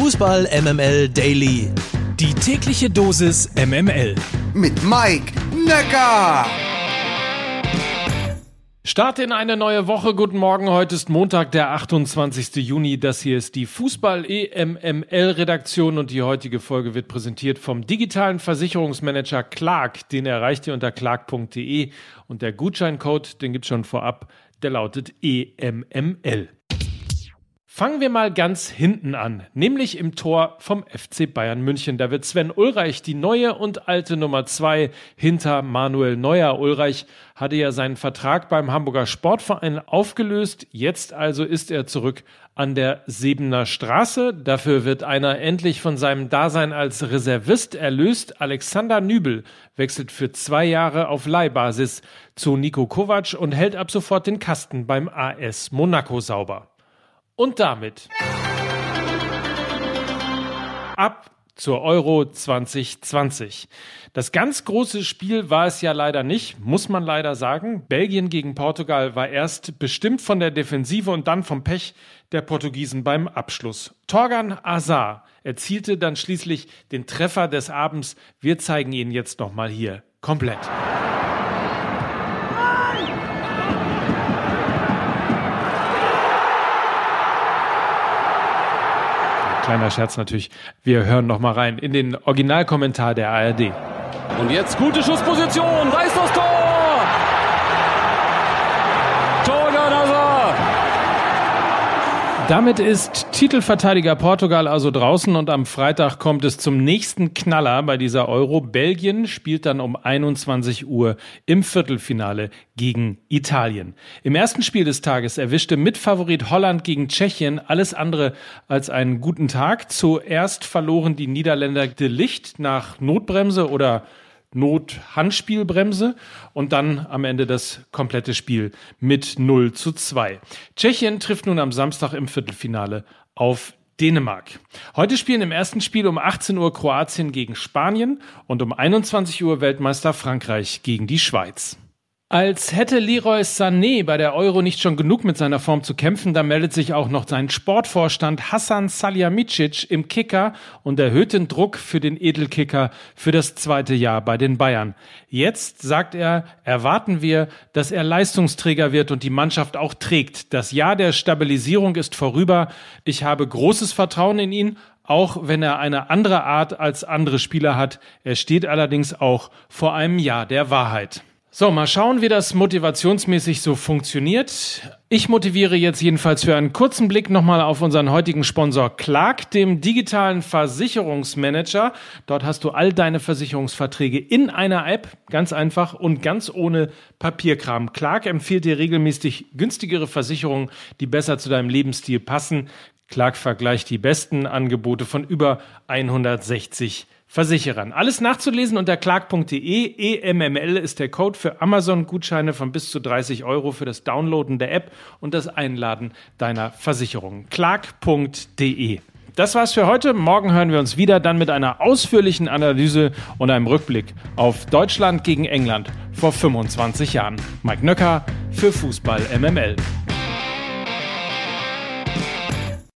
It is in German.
Fußball MML Daily. Die tägliche Dosis MML. Mit Mike Necker. Start in eine neue Woche. Guten Morgen. Heute ist Montag, der 28. Juni. Das hier ist die Fußball EMML Redaktion und die heutige Folge wird präsentiert vom digitalen Versicherungsmanager Clark. Den erreicht ihr unter clark.de und der Gutscheincode, den gibt's schon vorab, der lautet EMML. Fangen wir mal ganz hinten an, nämlich im Tor vom FC Bayern München. Da wird Sven Ulreich die neue und alte Nummer zwei hinter Manuel Neuer. Ulreich hatte ja seinen Vertrag beim Hamburger Sportverein aufgelöst. Jetzt also ist er zurück an der Sebener Straße. Dafür wird einer endlich von seinem Dasein als Reservist erlöst. Alexander Nübel wechselt für zwei Jahre auf Leihbasis zu Nico Kovac und hält ab sofort den Kasten beim AS Monaco sauber. Und damit ab zur Euro 2020. Das ganz große Spiel war es ja leider nicht, muss man leider sagen. Belgien gegen Portugal war erst bestimmt von der Defensive und dann vom Pech der Portugiesen beim Abschluss. Torgan Azar erzielte dann schließlich den Treffer des Abends. Wir zeigen ihn jetzt nochmal hier komplett. Kleiner Scherz natürlich. Wir hören noch mal rein in den Originalkommentar der ARD. Und jetzt gute Schussposition, da ist das Tor! Damit ist Titelverteidiger Portugal also draußen und am Freitag kommt es zum nächsten Knaller bei dieser Euro. Belgien spielt dann um 21 Uhr im Viertelfinale gegen Italien. Im ersten Spiel des Tages erwischte Mitfavorit Holland gegen Tschechien alles andere als einen guten Tag. Zuerst verloren die Niederländer de Licht nach Notbremse oder Not-Handspielbremse und dann am Ende das komplette Spiel mit 0 zu 2. Tschechien trifft nun am Samstag im Viertelfinale auf Dänemark. Heute spielen im ersten Spiel um 18 Uhr Kroatien gegen Spanien und um 21 Uhr Weltmeister Frankreich gegen die Schweiz. Als hätte Leroy Sané bei der Euro nicht schon genug mit seiner Form zu kämpfen, da meldet sich auch noch sein Sportvorstand Hassan Salihamidzic im Kicker und erhöht den Druck für den Edelkicker für das zweite Jahr bei den Bayern. Jetzt, sagt er, erwarten wir, dass er Leistungsträger wird und die Mannschaft auch trägt. Das Jahr der Stabilisierung ist vorüber. Ich habe großes Vertrauen in ihn, auch wenn er eine andere Art als andere Spieler hat. Er steht allerdings auch vor einem Jahr der Wahrheit. So, mal schauen, wie das motivationsmäßig so funktioniert. Ich motiviere jetzt jedenfalls für einen kurzen Blick nochmal auf unseren heutigen Sponsor Clark, dem digitalen Versicherungsmanager. Dort hast du all deine Versicherungsverträge in einer App, ganz einfach und ganz ohne Papierkram. Clark empfiehlt dir regelmäßig günstigere Versicherungen, die besser zu deinem Lebensstil passen. Clark vergleicht die besten Angebote von über 160 Versicherern. Alles nachzulesen unter clark.de. EMML ist der Code für Amazon-Gutscheine von bis zu 30 Euro für das Downloaden der App und das Einladen deiner Versicherung. clark.de. Das war's für heute. Morgen hören wir uns wieder, dann mit einer ausführlichen Analyse und einem Rückblick auf Deutschland gegen England vor 25 Jahren. Mike Nöcker für Fußball MML.